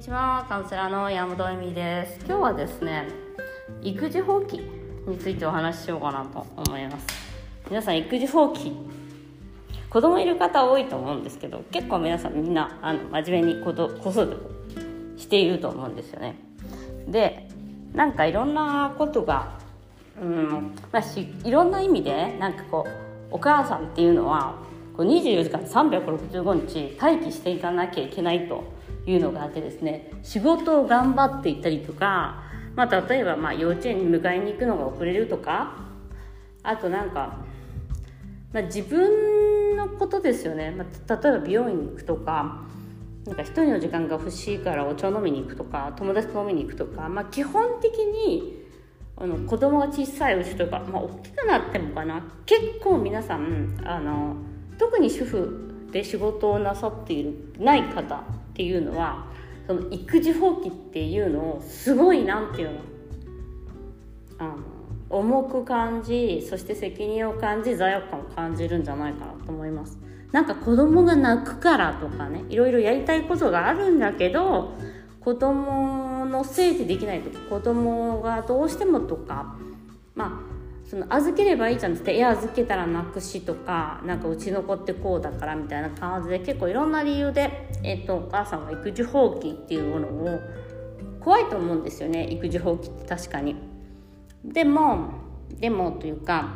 ちはカウンセラーの山本恵美です。今日はですね育児放棄についてお話ししようかなと思います。皆さん育児放棄子供いる方多いと思うんですけど結構皆さんみんなあの真面目に子子育てしていると思うんですよね。でなんかいろんなことがうんまあしいろんな意味でなんかこうお母さんっていうのはこう24時間365日待機していかなきゃいけないというのがあってですね仕事を頑張っていったりとか、まあ、例えばまあ幼稚園に迎えに行くのが遅れるとかあとなんか、まあ、自分のことですよね、まあ、例えば美容院に行くとかなんか一人の時間が欲しいからお茶飲みに行くとか友達と飲みに行くとか、まあ、基本的にあの子供が小さいうちとか、まあ、大きくなってもかな。結構皆さんあの特に主婦で仕事をなさっているない方っていうのはその育児放棄っていうのをすごいなんていうのあの重く感じそして責任を感じ罪悪感を感じるんじゃないかなと思います。なんか子供が泣くからとかねいろいろやりたいことがあるんだけど子供のせいでできないとか子供がどうしてもとかまあその預ければいいじゃんって言って「いや預けたらなくし」とか「なんかうちの子ってこうだから」みたいな感じで結構いろんな理由で、えーと、お母さんは育児放棄っていうものを怖いと思うんですよね育児放棄って確かに。でもでもというか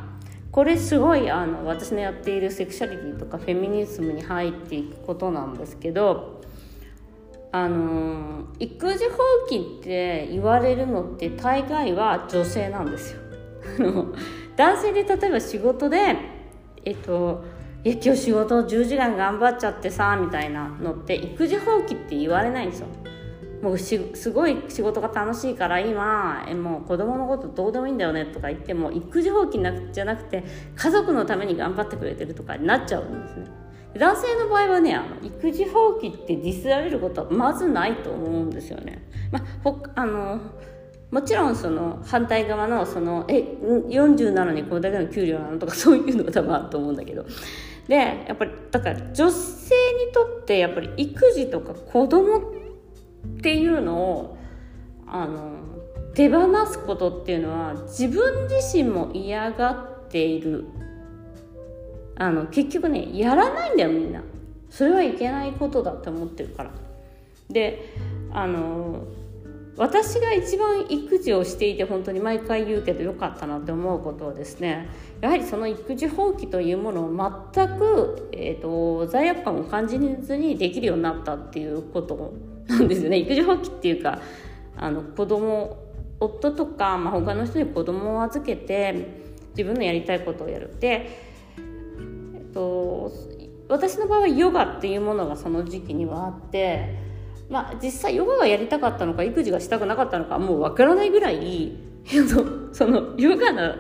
これすごいあの私のやっているセクシャリティとかフェミニズムに入っていくことなんですけどあの育児放棄って言われるのって大概は女性なんですよ。男性で例えば仕事でえっといや今日仕事10時間頑張っちゃってさみたいなのって育児放棄って言われないんですよ。もうすごい仕事が楽しいから今えもう子供のことどうでもいいんだよねとか言っても育児放棄なじゃなくて家族のために頑張ってくれてるとかになっちゃうんですね。男性の場合はねあの育児放棄ってディスられることはまずないと思うんですよね、まあ、ほあのもちろんその反対側のそのえ40なのにこれだけの給料なのとかそういうのが多分あると思うんだけど。でやっぱりだから女性にとってやっぱり育児とか子供っていうのをあの手放すことっていうのは自分自身も嫌がっている。あの結局ねやらないんだよみんな。それはいけないことだって思ってるから。であの私が一番育児をしていて本当に毎回言うけどよかったなって思うことはですねやはりその育児放棄というものを全く、えーと、罪悪感を感じずにできるようになったっていうことなんですよね。育児放棄っていうかあの子供夫とか、まあ、他の人に子供を預けて自分のやりたいことをやる。で、えっと、私の場合はヨガっていうものがその時期にはあってまあ、実際ヨガがやりたかったのか育児がしたくなかったのかもうわからないぐらいそのヨガの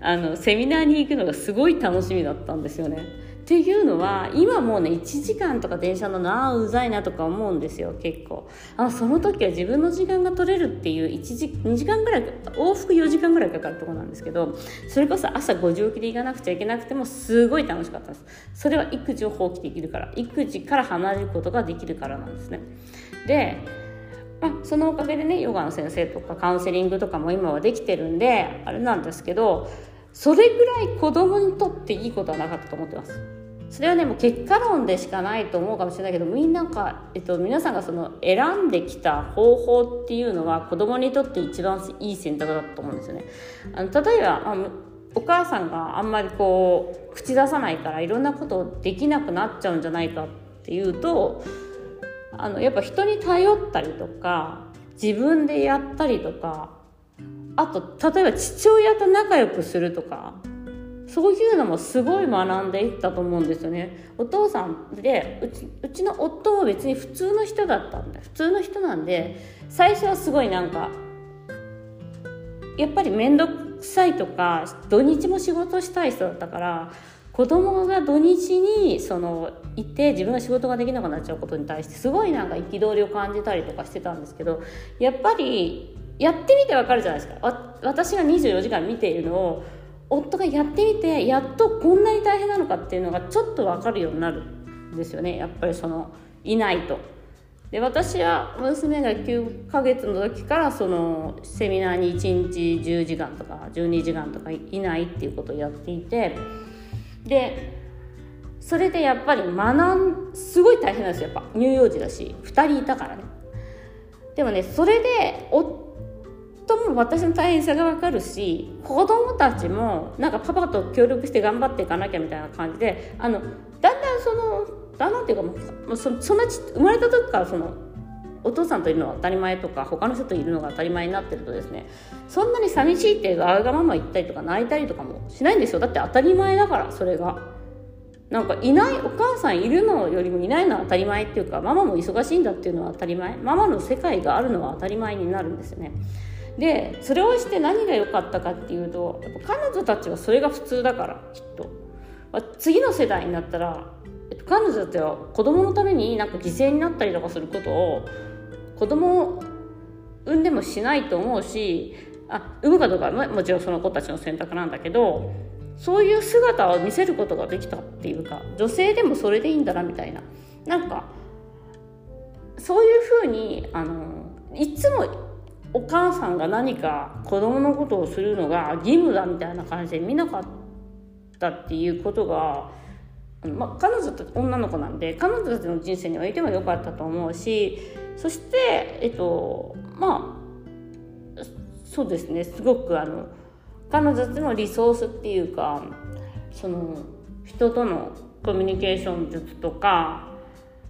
あのセミナーに行くのがすごい楽しみだったんですよね。っていうのは今もうね1時間とか電車のなあうざいなとか思うんですよ結構。あその時は自分の時間が取れるっていう1時2時間ぐらい往復4時間ぐらいかかるとこなんですけどそれこそ朝5時起きで行かなくちゃいけなくてもすごい楽しかったです。それは育児を放棄できるから育児から離れることができるからなんですね。でまあ、そのおかげでねヨガの先生とかカウンセリングとかも今はできてるんであれなんですけどそれぐらい子供にとっていいことはなかったと思ってます。それはねもう結果論でしかないと思うかもしれないけどみんなが、えっと、皆さんがその選んできた方法っていうのは子供にとって一番いい選択だと思うんですよね。あの例えばあお母さんがあんまりこう口出さないからいろんなことできなくなっちゃうんじゃないかっていうとあのやっぱ人に頼ったりとか自分でやったりとかあと例えば父親と仲良くするとかそういうのもすごい学んでいったと思うんですよね。お父さんでうちうちの夫は別に普通の人だったんだ。普通の人なんで最初はすごいなんかやっぱり面倒くさいとか土日も仕事したい人だったから子供が土日にそのいて自分が仕事ができなくなっちゃうことに対してすごいなんか憤りを感じたりとかしてたんですけどやっぱりやってみてわかるじゃないですか。私が24時間見ているのを夫がやってみてやっとこんなに大変なのかっていうのがちょっと分かるようになるんですよね。やっぱりそのいないと。で私は娘が9ヶ月の時からそのセミナーに1日10時間とか12時間とかいないっていうことをやっていてでそれでやっぱり学んすごい大変なんですよ。やっぱ乳幼児だし。2人いたからね。でもねそれで夫とも私の大変さが分かるし子供たちもなんかパパと協力して頑張っていかなきゃみたいな感じであのだんだんそのだんだんっていうかもうそそんな生まれた時からそのお父さんといるのが当たり前とか他の人といるのが当たり前になってるとですねそんなに寂しいってわがまま言ったりとか泣いたりとかもしないんですよ。だって当たり前だからそれが。なんかいないお母さんいるのよりもいないのは当たり前っていうかママも忙しいんだっていうのは当たり前。ママの世界があるのは当たり前になるんですよね。でそれをして何が良かったかっていうとやっぱ彼女たちはそれが普通だからきっと。次の世代になったら彼女たちは子供のためになんか犠牲になったりとかすることを子供を産んでもしないと思うしあ産むかどうかはもちろんその子たちの選択なんだけどそういう姿を見せることができたっていうか女性でもそれでいいんだなみたいな。なんかそういうふうにあのいつもお母さんが何か子供のことをするのが義務だみたいな感じで見なかったっていうことが、まあ、彼女たち女の子なんで彼女たちの人生においても良かったと思うしそしてえっとまあそうですね。すごくあの彼女たちのリソースっていうかその人とのコミュニケーション術とか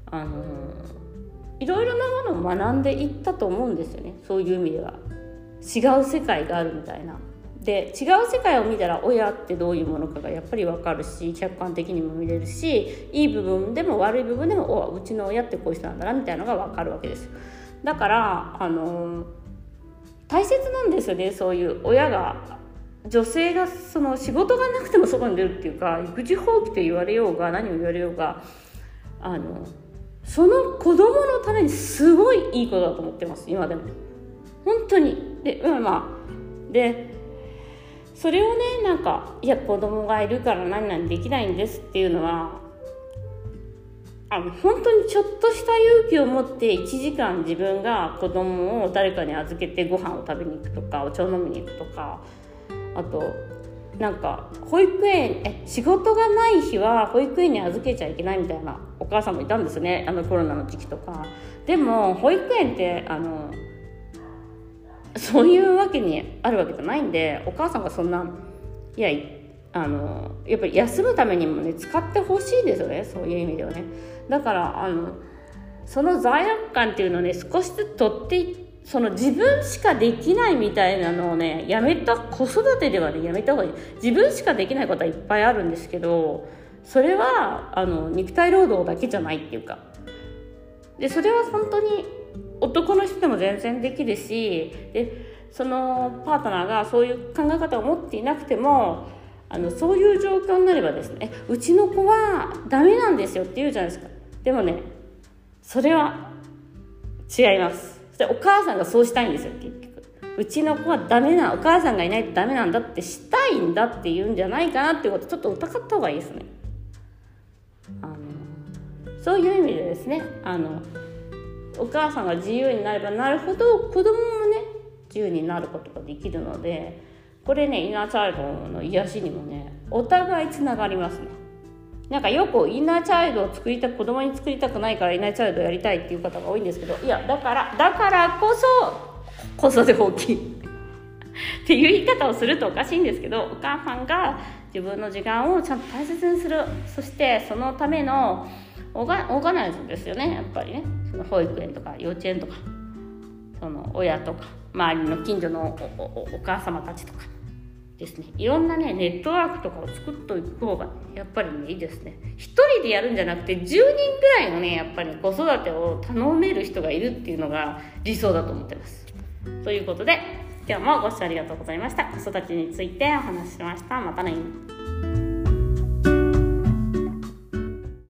あのいろいろなものを学んでいったと思うんですよね。そういう意味では。違う世界があるみたいな。で違う世界を見たら親ってどういうものかがやっぱり分かるし客観的にも見れるしいい部分でも悪い部分でもおうちの親ってこういう人なんだなみたいなのが分かるわけです。だからあの大切なんですよねそういう親が女性がその仕事がなくても外に出るっていうか育児放棄と言われようが何を言われようがあのその子供のにすごいいいことだと思ってます今でも。本当に。でまあまあ。でそれをねなんかいや子供がいるから何々できないんですっていうのはあの本当にちょっとした勇気を持って1時間自分が子供を誰かに預けてご飯を食べに行くとかお茶を飲みに行くとかあとなんか保育園え仕事がない日は保育園に預けちゃいけないみたいなお母さんもいたんですね。あのコロナの時期とか。でも保育園ってあのそういうわけにあるわけじゃないんでお母さんがそんないやあのやっぱり休むためにもね使ってほしいですよね。そういう意味ではね。だからあのその罪悪感っていうのをね少しずつ取っていってその自分しかできないみたいなのをねやめた子育てではねやめた方がいい。自分しかできないことはいっぱいあるんですけどそれはあの肉体労働だけじゃないっていうか。でそれは本当に男の人でも全然できるしでそのパートナーがそういう考え方を持っていなくてもあのそういう状況になればですねうちの子はダメなんですよって言うじゃないですか。でもねそれは違います。そしお母さんがそうしたいんですよ結局。うちの子はダメなお母さんがいないとダメなんだってしたいんだって言うんじゃないかなっていうことちょっと疑った方がいいですね。あのそういう意味でですねあのお母さんが自由になればなるほど子供もね自由になることができるのでこれねイナーチャイルドの癒しにもねお互いつながりますね。なんかよくインナーチャイルドを作りた子供に作りたくないからインナーチャイルドやりたいっていう方が多いんですけどいやだからだからこそ子育て放棄っていう言い方をするとおかしいんですけどお母さんが自分の時間をちゃんと大切にする。そしてそのためのオーガオーガナイズですよね。やっぱりね。その保育園とか幼稚園とかその親とか周りの近所のお母様たちとか。ですね。いろんなねネットワークとかを作っておく方がやっぱりねいいですね。1人でやるんじゃなくて10人ぐらいのねやっぱり子育てを頼める人がいるっていうのが理想だと思ってます。ということで今日もご視聴ありがとうございました。子育てについてお話ししました。またね。